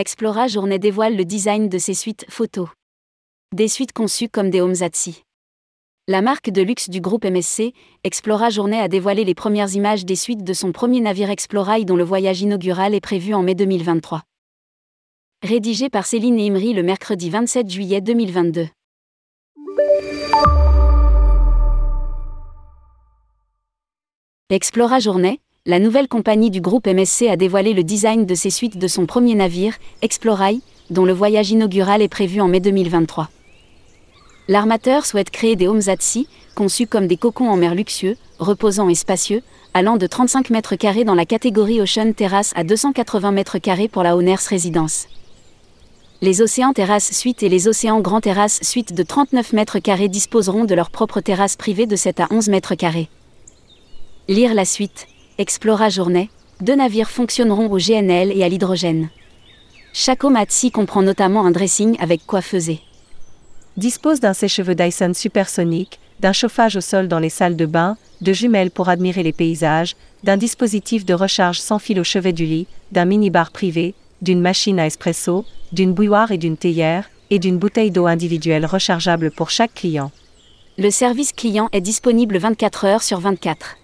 Explora Journée dévoile le design de ses suites photos. Des suites conçues comme des Homesatsi. La marque de luxe du groupe MSC, Explora Journée a dévoilé les premières images des suites de son premier navire Explorail dont le voyage inaugural est prévu en mai 2023. Rédigé par Céline Imri le mercredi 27 juillet 2022. Explora Journée, la nouvelle compagnie du groupe MSC a dévoilé le design de ses suites de son premier navire, Explorail, dont le voyage inaugural est prévu en mai 2023. L'armateur souhaite créer des homesatsi, conçus comme des cocons en mer luxueux, reposants et spacieux, allant de 35 mètres carrés dans la catégorie Ocean Terrace à 280 mètres carrés pour la Honors Résidence. Les Océans Terrasse Suite et les Océans Grand Terrasse Suite de 39 mètres carrés disposeront de leur propre terrasse privée de 7 à 11 mètres carrés. Lire la suite. Explora Journée. Deux navires fonctionneront au GNL et à l'hydrogène. Chaque Omatsi comprend notamment un dressing avec coiffeuse. Dispose d'un sèche-cheveux Dyson supersonique, d'un chauffage au sol dans les salles de bain, de jumelles pour admirer les paysages, d'un dispositif de recharge sans fil au chevet du lit, d'un mini-bar privé, d'une machine à espresso, d'une bouilloire et d'une théière, et d'une bouteille d'eau individuelle rechargeable pour chaque client. Le service client est disponible 24 heures sur 24.